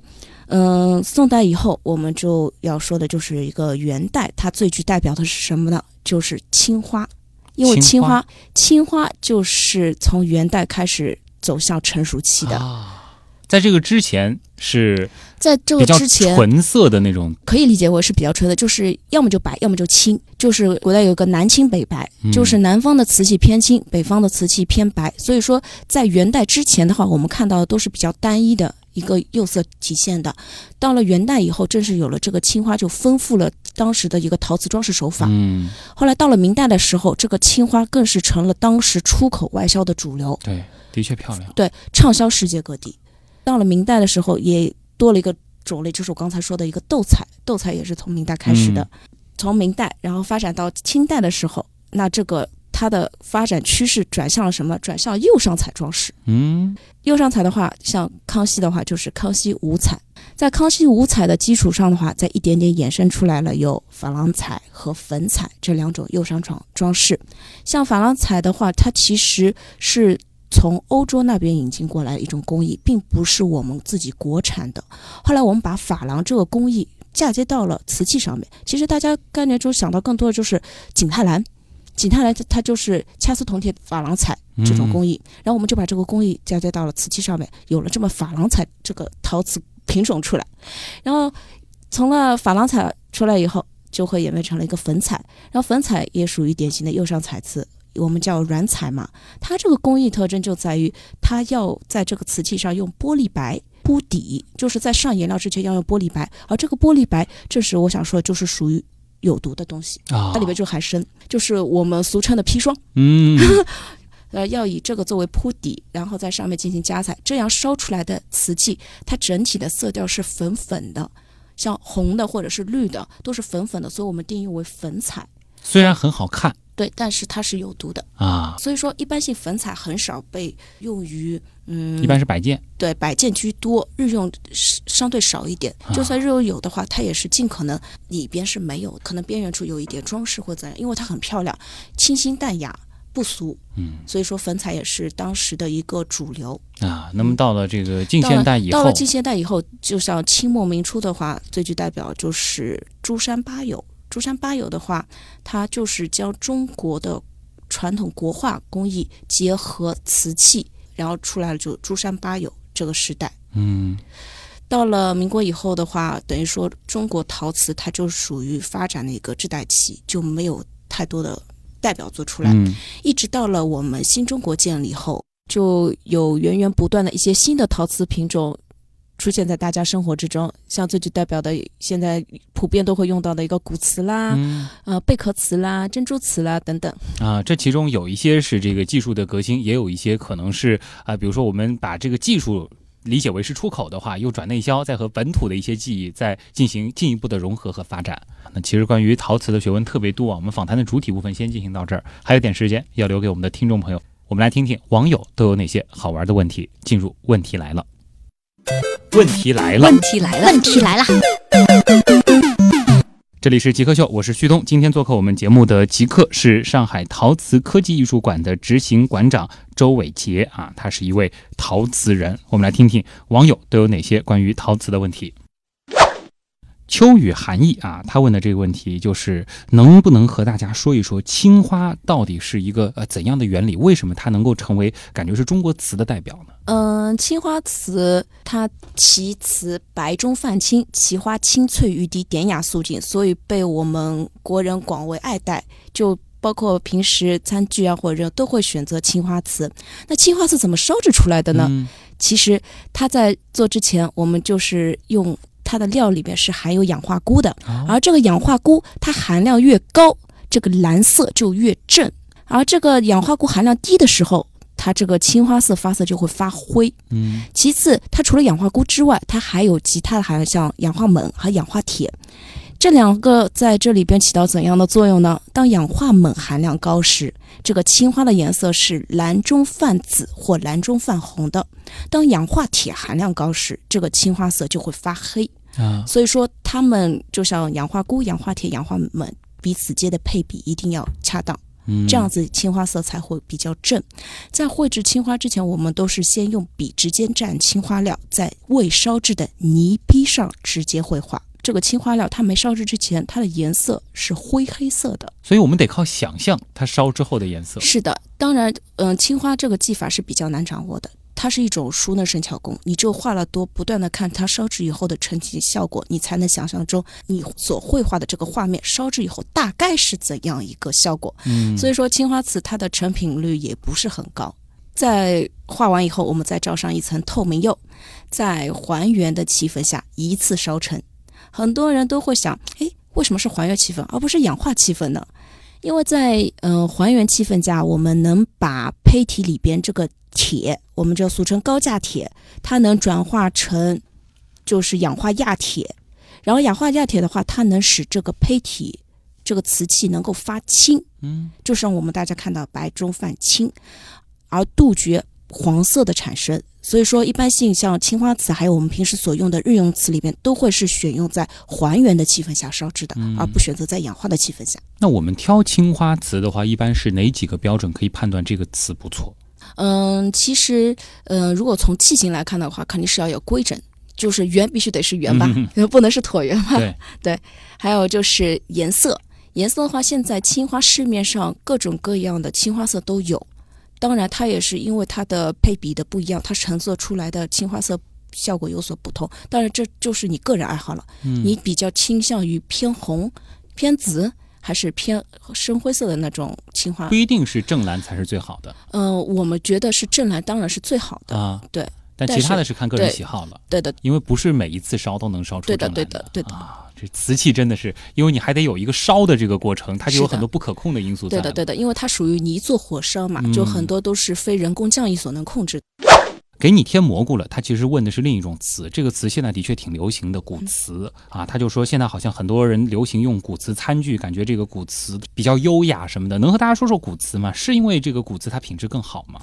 A: 嗯，宋代以后，我们就要说的就是一个元代，它最具代表的是什么呢？就是青花，因为
B: 青花
A: 青花，就是从元代开始走向成熟期的。
B: 啊，在这个之前是
A: 在这个之前，
B: 纯色的那种，
A: 可以理解为是比较纯的，就是要么就白，要么就青。就是古代有个南青北白，
B: 嗯
A: 就是南方的瓷器偏青，北方的瓷器偏白。所以说，在元代之前的话，我们看到的都是比较单一的一个釉色体现的。到了元代以后，正是有了这个青花，就丰富了当时的一个陶瓷装饰手法。
B: 嗯，
A: 后来到了明代的时候，这个青花更是成了当时出口外销的主流。
B: 对，的确漂亮。
A: 对，畅销世界各地。到了明代的时候，也多了一个种类，就是我刚才说的一个斗彩，斗彩也是从明代开始的。从明代，然后发展到清代的时候，那这个它的发展趋势转向了什么？转向釉上彩装饰。
B: 嗯
A: 釉上彩的话，像康熙的话，就是康熙五彩。在康熙五彩的基础上的话，再一点点衍生出来了有珐琅彩和粉彩这两种釉上装装饰。像珐琅彩的话，它其实是从欧洲那边引进过来的一种工艺，并不是我们自己国产的。后来我们把珐琅这个工艺嫁接到了瓷器上面。其实大家概念中想到更多的就是景泰蓝，景泰蓝它它就是掐丝铜铁珐琅彩这种工艺，然后我们就把这个工艺嫁接到了瓷器上面，有了这么珐琅彩这个陶瓷品种出来。然后从了珐琅彩出来以后，就会演变成了一个粉彩，然后粉彩也属于典型的釉上彩瓷。我们叫软彩嘛，它这个工艺特征就在于它要在这个瓷器上用玻璃白铺底，就是在上颜料之前要用玻璃白，而这个玻璃白这是我想说的就是属于有毒的东西，
B: 啊，
A: 它里面就含砷，就是我们俗称的砒霜。
B: 嗯
A: 呃，要以这个作为铺底，然后在上面进行加彩，这样烧出来的瓷器，它整体的色调是粉粉的，像红的或者是绿的，都是粉粉的，所以我们定义为粉彩。
B: 虽然很好看
A: 对，但是它是有毒的，
B: 啊，
A: 所以说一般性粉彩很少被用于，嗯，
B: 一般是摆件。
A: 对摆件居多，日用是相对少一点。就算日用有的话，它也是尽可能里边是没有，可能边缘处有一点装饰或怎样，因为它很漂亮，清新淡雅，不俗。
B: 嗯
A: 所以说粉彩也是当时的一个主流。
B: 啊，那么到了这个近现代以后
A: 到了，近现代以后，就像清末明初的话，最具代表就是珠山八友。珠山八友的话，它就是将中国的传统国画工艺结合瓷器，然后出来了就珠山八友这个时代。
B: 嗯
A: 到了民国以后的话，等于说中国陶瓷它就属于发展的一个滞带期，就没有太多的代表作出来。
B: 嗯
A: 一直到了我们新中国建立后，就有源源不断的一些新的陶瓷品种出现在大家生活之中，像最具代表的，现在普遍都会用到的一个古瓷啦、
B: 嗯
A: 呃贝壳瓷啦、珍珠瓷啦等等。
B: 啊，这其中有一些是这个技术的革新，也有一些可能是啊，比如说我们把这个技术。理解为是出口的话，又转内销，再和本土的一些技艺再进行进一步的融合和发展。那其实关于陶瓷的学问特别多啊。我们访谈的主体部分先进行到这儿，还有点时间要留给我们的听众朋友。我们来听听网友都有哪些好玩的问题。进入问题来了，问题来了，
D: 问题来了，
C: 问题来了，
B: 这里是极客秀，我是旭东。今天做客我们节目的极客是上海陶瓷科技艺术馆的执行馆长周伟杰啊，他是一位陶瓷人。我们来听听网友都有哪些关于陶瓷的问题。秋雨寒意啊，他问的这个问题就是能不能和大家说一说青花到底是一个呃怎样的原理？为什么它能够成为感觉是中国瓷的代表呢？
A: 嗯，青花瓷它其瓷白中泛青，其花清翠欲滴，典雅素净，所以被我们国人广为爱戴。就包括平时餐具啊或者都会选择青花瓷。那青花瓷怎么烧制出来的呢？
B: 嗯
A: 其实它在做之前，我们就是用它的料里边是含有氧化钴的，
B: 哦
A: 而这个氧化钴它含量越高，这个蓝色就越正，而这个氧化钴含量低的时候，它这个青花色发色就会发灰。
B: 嗯
A: 其次，它除了氧化钴之外，它还有其他的含量，像氧化锰和氧化铁。这两个在这里边起到怎样的作用呢？当氧化锰含量高时，这个青花的颜色是蓝中泛紫或蓝中泛红的；当氧化铁含量高时，这个青花色就会发黑。
B: 啊
A: 所以说，它们就像氧化钴、氧化铁、氧化锰彼此间的配比一定要恰当。
B: 嗯
A: 这样子青花色才会比较正。在绘制青花之前，我们都是先用笔直接蘸青花料，在未烧制的泥坯上直接绘画。这个青花料它没烧制之前，它的颜色是灰黑色的。
B: 所以我们得靠想象它烧之后的颜色。
A: 是的，当然，嗯、青花这个技法是比较难掌握的。它是一种熟能生巧工，你只有画了多，不断的看它烧制以后的成体效果，你才能想象中你所绘画的这个画面烧制以后大概是怎样一个效果。
B: 嗯，
A: 所以说青花瓷它的成品率也不是很高。在画完以后，我们再罩上一层透明釉，在还原的气氛下一次烧成。很多人都会想，诶，为什么是还原气氛而不是氧化气氛呢？因为在嗯、呃还原气氛下，我们能把胚体里边这个铁，我们就俗称高价铁，它能转化成就是氧化亚铁，然后氧化亚铁的话，它能使这个胚体这个瓷器能够发青，
B: 嗯
A: 就是让我们大家看到白中泛青，而杜绝黄色的产生。所以说，一般性像青花瓷，还有我们平时所用的日用瓷里边，都会是选用在还原的气氛下烧制的，
B: 嗯
A: 而不选择在氧化的气氛下。
B: 那我们挑青花瓷的话，一般是哪几个标准可以判断这个瓷不错？
A: 嗯，其实，嗯，如果从器型来看的话，肯定是要有规整，就是圆必须得是圆吧，不能是椭圆吧。
B: 对，
A: 还有就是颜色，颜色的话，现在青花市面上各种各样的青花色都有。当然，它也是因为它的配比的不一样，它成色出来的青花色效果有所不同。当然，这就是你个人爱好了。
B: 嗯
A: 你比较倾向于偏红、偏紫，还是偏深灰色的那种青花
B: 不？一定是正蓝才是最好的
A: 嗯、我们觉得是正蓝当然是最好的。
B: 啊。
A: 对，
B: 但其他的是看个人喜好了，
A: 对的，
B: 因为不是每一次烧都能烧出
A: 对的
B: 正蓝
A: 对的对的
B: 啊。这瓷器真的是，因为你还得有一个烧的这个过程，它就有很多不可控的因素在。
A: 对的，对的，因为它属于泥做火烧嘛，
B: 嗯
A: 就很多都是非人工匠艺所能控制的。
B: 给你添蘑菇了，他其实问的是另一种词，这个词现在的确挺流行的古瓷啊，他就说现在好像很多人流行用古瓷餐具，感觉这个古瓷比较优雅什么的，能和大家说说古瓷吗？是因为这个古瓷它品质更好吗？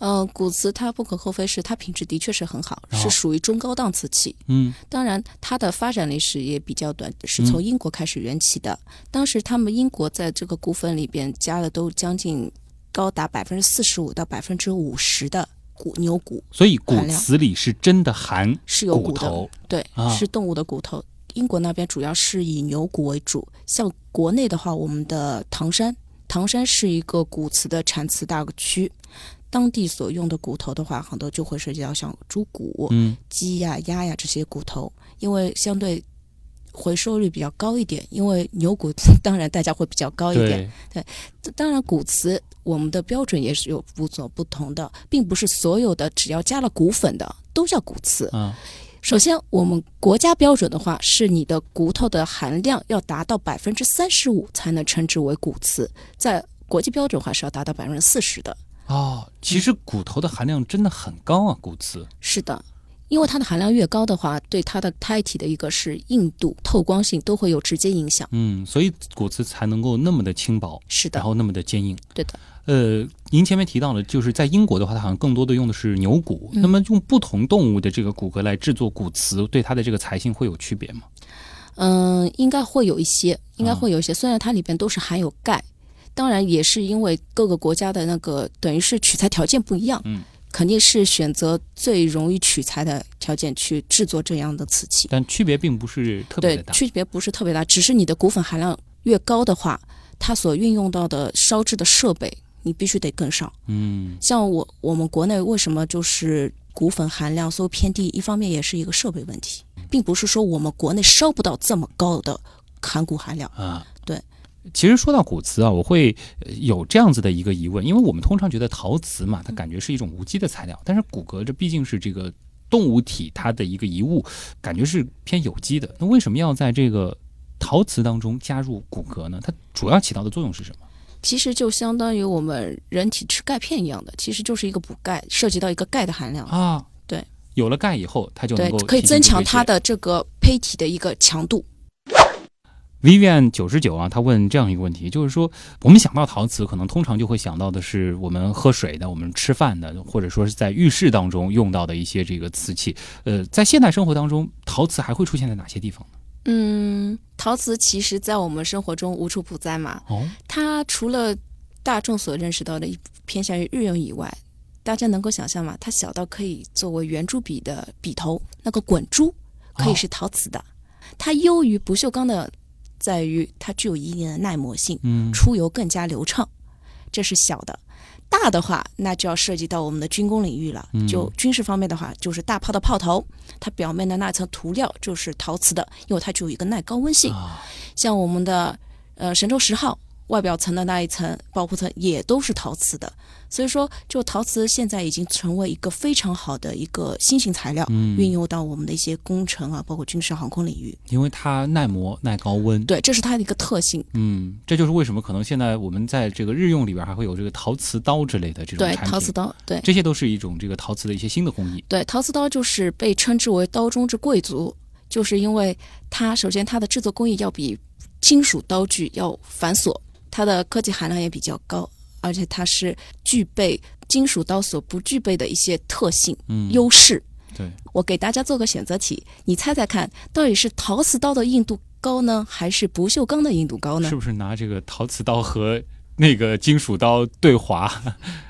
A: 呃，古瓷它不可厚非是它品质的确是很好，
B: 哦
A: 是属于中高档瓷器。
B: 嗯
A: 当然，它的发展历史也比较短，是从英国开始缘起的。当时他们英国在这个骨粉里边加了都将近高达百分之四十五到百分之五十的骨牛骨
B: 所以
A: 骨
B: 瓷里是真的含
A: 是有骨
B: 头
A: 对，
B: 啊
A: 是动物的骨头。英国那边主要是以牛骨为主，像国内的话，我们的唐山，唐山是一个骨瓷的产瓷大区，当地所用的骨头的话，很多就会涉及到像猪骨、
B: 嗯
A: 鸡呀、鸭呀这些骨头，因为相对回收率比较高一点，因为牛骨 当然代价会比较高一点。
B: 对
A: 当然，骨瓷我们的标准也是有有所不同的，并不是所有的只要加了骨粉的都叫骨瓷。
B: 啊
A: 首先，我们国家标准的话，是你的骨头的含量要达到百分之三十五才能称之为骨瓷，在国际标准的话是要达到百分之四十的。
B: 哦，其实骨头的含量真的很高啊，骨瓷
A: 是的，因为它的含量越高的话，对它的胎体的一个是硬度、透光性都会有直接影响。
B: 嗯，所以骨瓷才能够那么的轻薄，
A: 是的
B: 然，后那么的坚硬。
A: 对的。
B: 呃，您前面提到了，就是在英国的话，它好像更多的用的是牛骨。
A: 嗯
B: 那么用不同动物的这个骨骼来制作骨瓷，对它的这个材性会有区别吗？
A: 嗯，应该会有一些，应该
B: 啊
A: 会有一些。虽然它里边都是含有钙，当然也是因为各个国家的那个等于是取材条件不一样，
B: 嗯，
A: 肯定是选择最容易取材的条件去制作这样的瓷器。
B: 但区别并不是特别大。
A: 区别不是特别大，只是你的骨粉含量越高的话，它所运用到的烧制的设备你必须得更上。
B: 嗯
A: 像我我们国内为什么就是骨粉含量稍微偏低？一方面也是一个设备问题，并不是说我们国内烧不到这么高的含骨含量。
B: 啊，
A: 对。
B: 其实说到骨瓷啊，我会呃有这样子的一个疑问，因为我们通常觉得陶瓷嘛，它感觉是一种无机的材料，但是骨骼这毕竟是这个动物体它的一个遗物，感觉是偏有机的。那为什么要在这个陶瓷当中加入骨骼呢？它主要起到的作用是什么？
A: 其实就相当于我们人体吃钙片一样的，其实就是一个补钙，涉及到一个钙的含量。
B: 啊，
A: 对，
B: 有了钙以后，它就能
A: 对
B: 够，
A: 可以增强它的这个胚体的一个强度。
B: Vivian 九十九啊，他问这样一个问题，就是说，我们想到陶瓷，可能通常就会想到的是我们喝水的、我们吃饭的，或者说是在浴室当中用到的一些这个瓷器。呃，在现代生活当中，陶瓷还会出现在哪些地方呢？
A: 嗯，陶瓷其实在我们生活中无处不在嘛。
B: 哦，
A: 它除了大众所认识到的偏向于日用以外，大家能够想象吗？它小到可以作为圆珠笔的笔头，那个滚珠可以是陶瓷的。它优于不锈钢的，在于它具有一定的耐磨性，
B: 嗯，
A: 出油更加流畅。这是小的。大的话，那就要涉及到我们的军工领域了。
B: 嗯
A: 就军事方面的话，就是大炮的炮头，它表面的那层涂料就是陶瓷的，因为它具有一个耐高温性。
B: 啊，
A: 像我们的呃神舟十号外表层的那一层保护层也都是陶瓷的，所以说就陶瓷现在已经成为一个非常好的一个新型材料，
B: 嗯
A: 运用到我们的一些工程啊，包括军事航空领域。
B: 因为它耐磨、耐高温。
A: 对，这是它的一个特性。
B: 嗯，这就是为什么可能现在我们在这个日用里边还会有这个陶瓷刀之类的这种
A: 对。陶瓷刀，对
B: 这些都是一种这个陶瓷的一些新的工艺。
A: 对，陶瓷刀就是被称之为刀中之贵族，就是因为它首先它的制作工艺要比金属刀具要繁琐，它的科技含量也比较高，而且它是具备金属刀所不具备的一些特性、
B: 嗯，
A: 优势。
B: 对，
A: 我给大家做个选择题，你猜猜看，到底是陶瓷刀的硬度高呢，还是不锈钢的硬度高呢
B: 是？不是拿这个陶瓷刀和那个金属刀对划？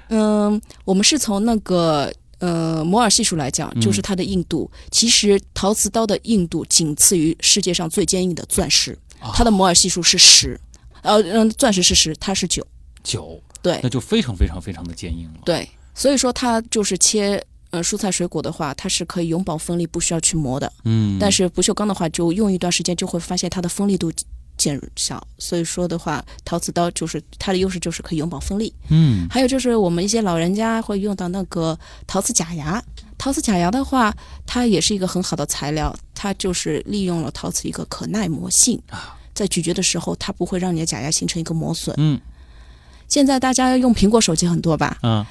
A: 嗯，我们是从那个呃摩尔系数来讲，
B: 嗯
A: 就是它的硬度。其实陶瓷刀的硬度仅次于世界上最坚硬的钻石，
B: 啊
A: 它的摩尔系数是十，呃嗯，钻石是十，它是九。
B: 九，
A: 对
B: 那就非常非常非常的坚硬了。
A: 对，所以说它就是切。呃，蔬菜水果的话，它是可以永保锋利，不需要去磨的。
B: 嗯，
A: 但是不锈钢的话，就用一段时间就会发现它的锋利度减小。所以说的话，陶瓷刀就是它的优势就是可以永保锋利。
B: 嗯
A: 还有就是我们一些老人家会用到那个陶瓷假牙。陶瓷假牙的话，它也是一个很好的材料，它就是利用了陶瓷一个可耐磨性，在咀嚼的时候，它不会让你的假牙形成一个磨损。
B: 嗯
A: 现在大家用苹果手机很多吧？
B: 嗯，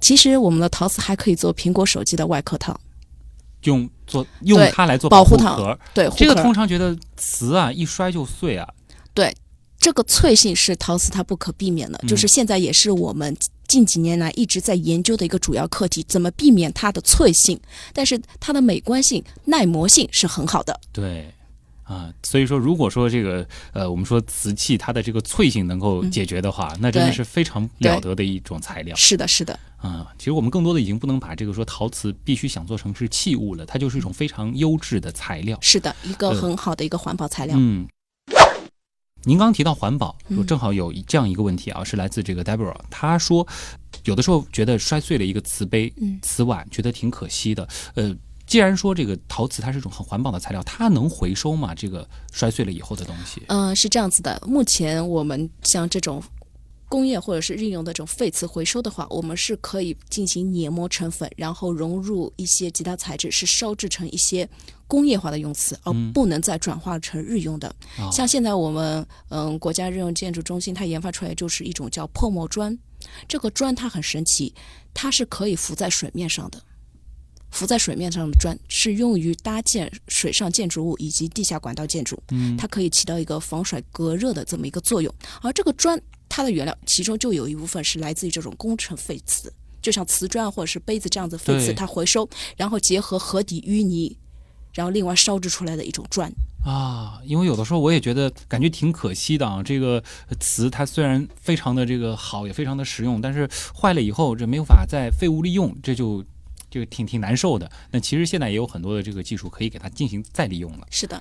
A: 其实我们的陶瓷还可以做苹果手机的外壳套，
B: 用做用它来做
A: 保护套。对，
B: 这个通常觉得瓷啊一摔就碎啊。
A: 对这个脆性是陶瓷它不可避免的，
B: 嗯
A: 就是现在也是我们近几年来一直在研究的一个主要课题，怎么避免它的脆性，但是它的美观性、耐磨性是很好的。
B: 对。啊，所以说，如果说这个呃，我们说瓷器它的这个脆性能够解决的话，那真的是非常了得的一种材料
A: 是的，是的，
B: 啊。其实我们更多的已经不能把这个说陶瓷必须想做成是器物了，它就是一种非常优质的材料。
A: 是的，一个
B: 呃
A: 很好的一个环保材料。
B: 嗯，您刚提到环保，
A: 嗯
B: 我正好有这样一个问题啊，是来自这个 Deborah，她说有的时候觉得摔碎了一个瓷杯、
A: 嗯
B: 瓷碗，觉得挺可惜的。呃，既然说这个陶瓷它是一种很环保的材料，它能回收吗？这个摔碎了以后的东西？
A: 嗯、是这样子的。目前我们像这种工业或者是日用的这种废瓷回收的话，我们是可以进行碾磨成粉，然后融入一些其他材质，是烧制成一些工业化的用瓷，而
B: 嗯
A: 不能再转化成日用的。
B: 啊
A: 像现在我们嗯国家日用建筑中心，它研发出来就是一种叫破墨砖，这个砖它很神奇，它是可以浮在水面上的。浮在水面上的砖是用于搭建水上建筑物以及地下管道建筑，
B: 嗯
A: 它可以起到一个防水隔热的这么一个作用。而这个砖，它的原料其中就有一部分是来自于这种工程废瓷，就像瓷砖或者是杯子这样子废瓷，它回收，然后结合河底淤泥，然后另外烧制出来的一种砖。
B: 啊，因为有的时候我也觉得感觉挺可惜的啊。这个瓷它虽然非常的这个好，也非常的实用，但是坏了以后这没有法再废物利用，这就这个挺挺难受的。那其实现在也有很多的这个技术可以给它进行再利用了。
A: 是的，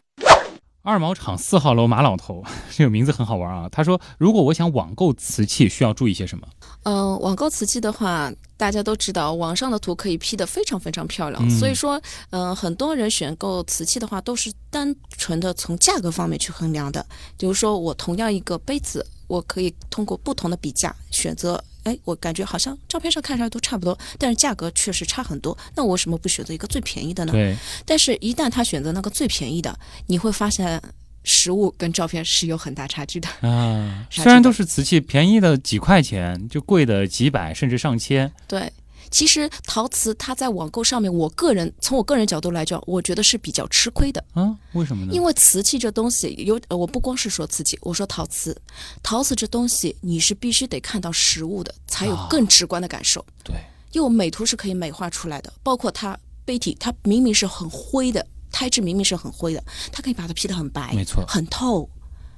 B: 二毛厂四号楼马老头，这个名字很好玩啊。他说，如果我想网购瓷器，需要注意些什么？
A: 嗯、网购瓷器的话，大家都知道，网上的图可以 P 得非常非常漂亮，
B: 嗯
A: 所以说，嗯、很多人选购瓷器的话，都是单纯的从价格方面去衡量的。比如说，我同样一个杯子，我可以通过不同的比价选择哎，我感觉好像照片上看上去都差不多，但是价格确实差很多。那我为什么不选择一个最便宜的呢？
B: 对，
A: 但是，一旦他选择那个最便宜的，你会发现实物跟照片是有很大差距的。
B: 啊，
A: 啥
B: 虽然都是瓷器，便宜的几块钱，就贵的几百甚至上千。
A: 对，其实陶瓷它在网购上面，我个人从我个人角度来讲，我觉得是比较吃亏的。
B: 啊，为什么呢？
A: 因为瓷器这东西有，呃我不光是说瓷器，我说陶瓷，陶瓷这东西你是必须得看到实物的，才有
B: 啊
A: 更直观的感受。
B: 对，
A: 因为美图是可以美化出来的，包括它杯体，它明明是很灰的，胎质明明是很灰的，它可以把它 P 得很白，
B: 没错
A: 很透。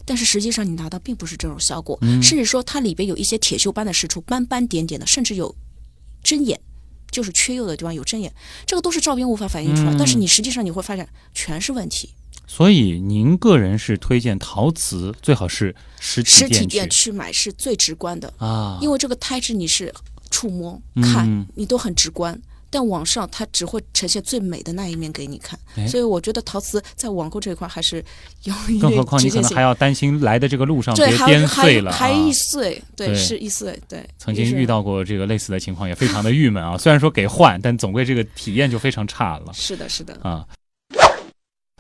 A: 但是实际上你拿到并不是这种效果，
B: 嗯
A: 甚至说它里边有一些铁锈斑的释出，斑斑点点的，甚至有针眼，就是缺釉的地方有针眼，这个都是照片无法反映出来，
B: 嗯
A: 但是你实际上你会发现全是问题。
B: 所以您个人是推荐陶瓷最好是实体
A: 实体
B: 店
A: 店
B: 去
A: 去买是最直观的，
B: 啊，
A: 因为这个胎质你是触摸、
B: 嗯
A: 看，你都很直观。但网上它只会呈现最美的那一面给你看，
B: 哎
A: 所以我觉得陶瓷在网购这一块还是有一
B: 更何况你可能还。要担心来的这个路上
A: 对，
B: 别颠碎了啊。
A: 还还易碎，对，
B: 对
A: 是易碎，对。
B: 曾经遇到过这个类似的情况，也非常的郁闷啊。虽然说给换，但总归这个体验就非常差了
A: 是的，是的，
B: 啊。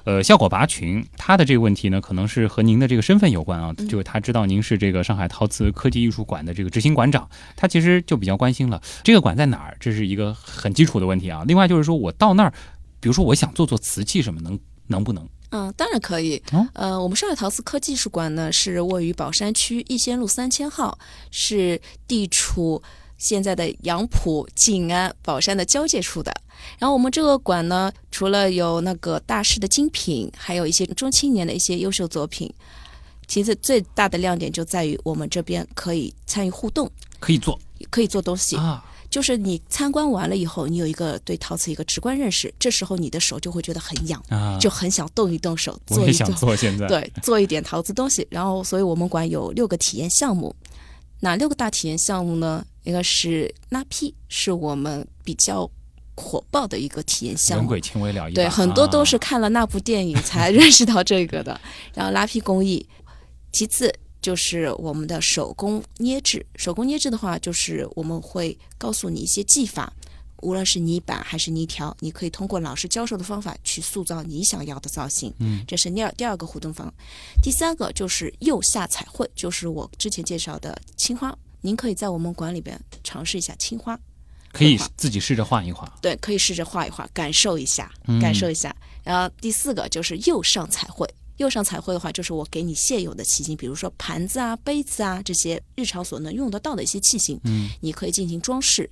B: 呃，效果拔群，他的这个问题呢，可能是和您的这个身份有关啊。
A: 嗯
B: 就是他知道您是这个上海陶瓷科技艺术馆的这个执行馆长，他其实就比较关心了，这个馆在哪儿？这是一个很基础的问题啊。另外就是说我到那儿，比如说我想做做瓷器什么，能能不能？
A: 嗯，当然可以。
B: 哦
A: 呃，我们上海陶瓷科技艺术馆呢是位于宝山区逸仙路三千号，是地处现在的杨浦、静安、宝山的交界处的。然后我们这个馆呢，除了有那个大师的精品，还有一些中青年的一些优秀作品。其实，最大的亮点就在于我们这边可以参与互动，
B: 可以做
A: 可以做东西。
B: 啊，
A: 就是你参观完了以后，你有一个对陶瓷一个直观认识，这时候你的手就会觉得很痒，
B: 啊，
A: 就很想动一动手，做一做。
B: 做现在。
A: 对，做一点陶瓷东西。然后，所以我们馆有六个体验项目。哪六个大体验项目呢？一个是拉坯，是我们比较火爆的一个体验项目。
B: 人鬼情未了一，
A: 对，很多都是
B: 啊
A: 看了那部电影才 认识到这个的。然后拉坯工艺，其次就是我们的手工捏制。手工捏制的话，就是我们会告诉你一些技法，无论是泥板还是泥条，你可以通过老师教授的方法去塑造你想要的造型。
B: 嗯，
A: 这是第二第二个互动方。第三个就是釉下彩绘，就是我之前介绍的青花。您可以在我们馆里边尝试一下青花。
B: 可以自己试着画一画。
A: 对，可以试着画一画，感受一下
B: 嗯，
A: 感受一下。然后第四个就是釉上彩绘。釉上彩绘的话，就是我给你现有的器型，比如说盘子啊、杯子啊这些日常所能用得到的一些器型，
B: 嗯
A: 你可以进行装饰，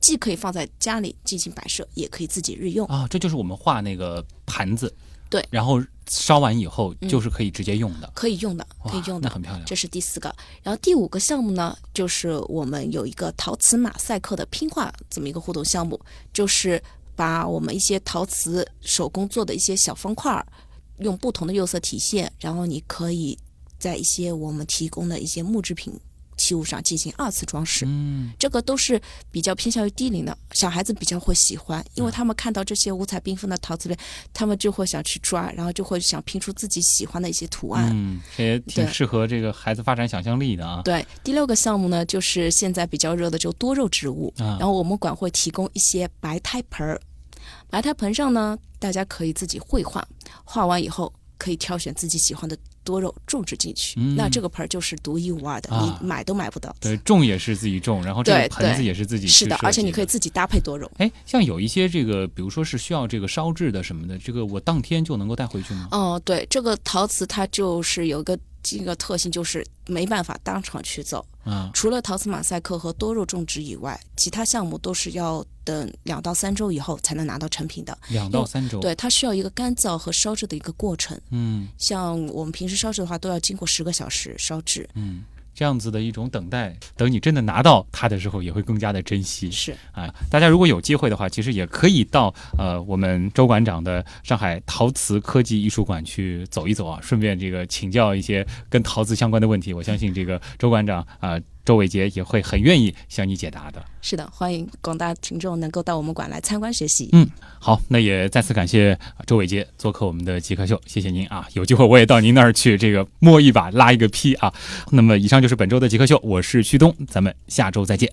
A: 既可以放在家里进行摆设，也可以自己日用。
B: 啊，这就是我们画那个盘子，
A: 对
B: 然后烧完以后
A: 嗯
B: 就是可以直接用的，
A: 可以用的，可以用的，
B: 那很漂亮。
A: 这是第四个。然后第五个项目呢，就是我们有一个陶瓷马赛克的拼画这么一个互动项目，就是把我们一些陶瓷手工做的一些小方块儿，用不同的釉色体现，然后你可以在一些我们提供的一些木制品器物上进行二次装饰。
B: 嗯，
A: 这个都是比较偏向于低龄的小孩子比较会喜欢，因为他们看到这些五彩缤纷的陶瓷类，他们就会想去抓，然后就会想拼出自己喜欢的一些图案。
B: 嗯，这也挺适合这个孩子发展想象力的啊。
A: 对，第六个项目呢，就是现在比较热的就多肉植物，
B: 啊
A: 然后我们馆会提供一些白胎盆儿，白胎盆上呢，大家可以自己绘画，画完以后可以挑选自己喜欢的多肉种植进去，
B: 嗯
A: 那这个盆儿就是独一无二的，
B: 啊
A: 你买都买不到。
B: 对，种也是自己种，然后这个盆子也是自己
A: 是的，而且你可以自己搭配多肉。
B: 哎，像有一些这个，比如说是需要这个烧制的什么的，这个我当天就能够带回去吗？
A: 哦，对，这个陶瓷它就是有一个这个特性，就是没办法当场取走。
B: 啊，
A: 除了陶瓷马赛克和多肉种植以外，其他项目都是要等两到三周以后才能拿到成品的。
B: 两到三周。，
A: 对，它需要一个干燥和烧制的一个过程。
B: 嗯
A: 像我们平时烧制的话，都要经过十个小时烧制。
B: 嗯，这样子的一种等待，等你真的拿到它的时候，也会更加的珍惜。
A: 是，
B: 啊，大家如果有机会的话，其实也可以到呃我们周馆长的上海陶瓷科技艺术馆去走一走啊，顺便这个请教一些跟陶瓷相关的问题。我相信这个周馆长啊、周伟杰也会很愿意向你解答的。
A: 是的，欢迎广大群众能够到我们馆来参观学习。
B: 嗯，好，那也再次感谢周伟杰做客我们的极客秀，谢谢您啊！有机会我也到您那儿去，这个摸一把，拉一个批啊。那么以上就是本周的极客秀，我是旭东，咱们下周再见。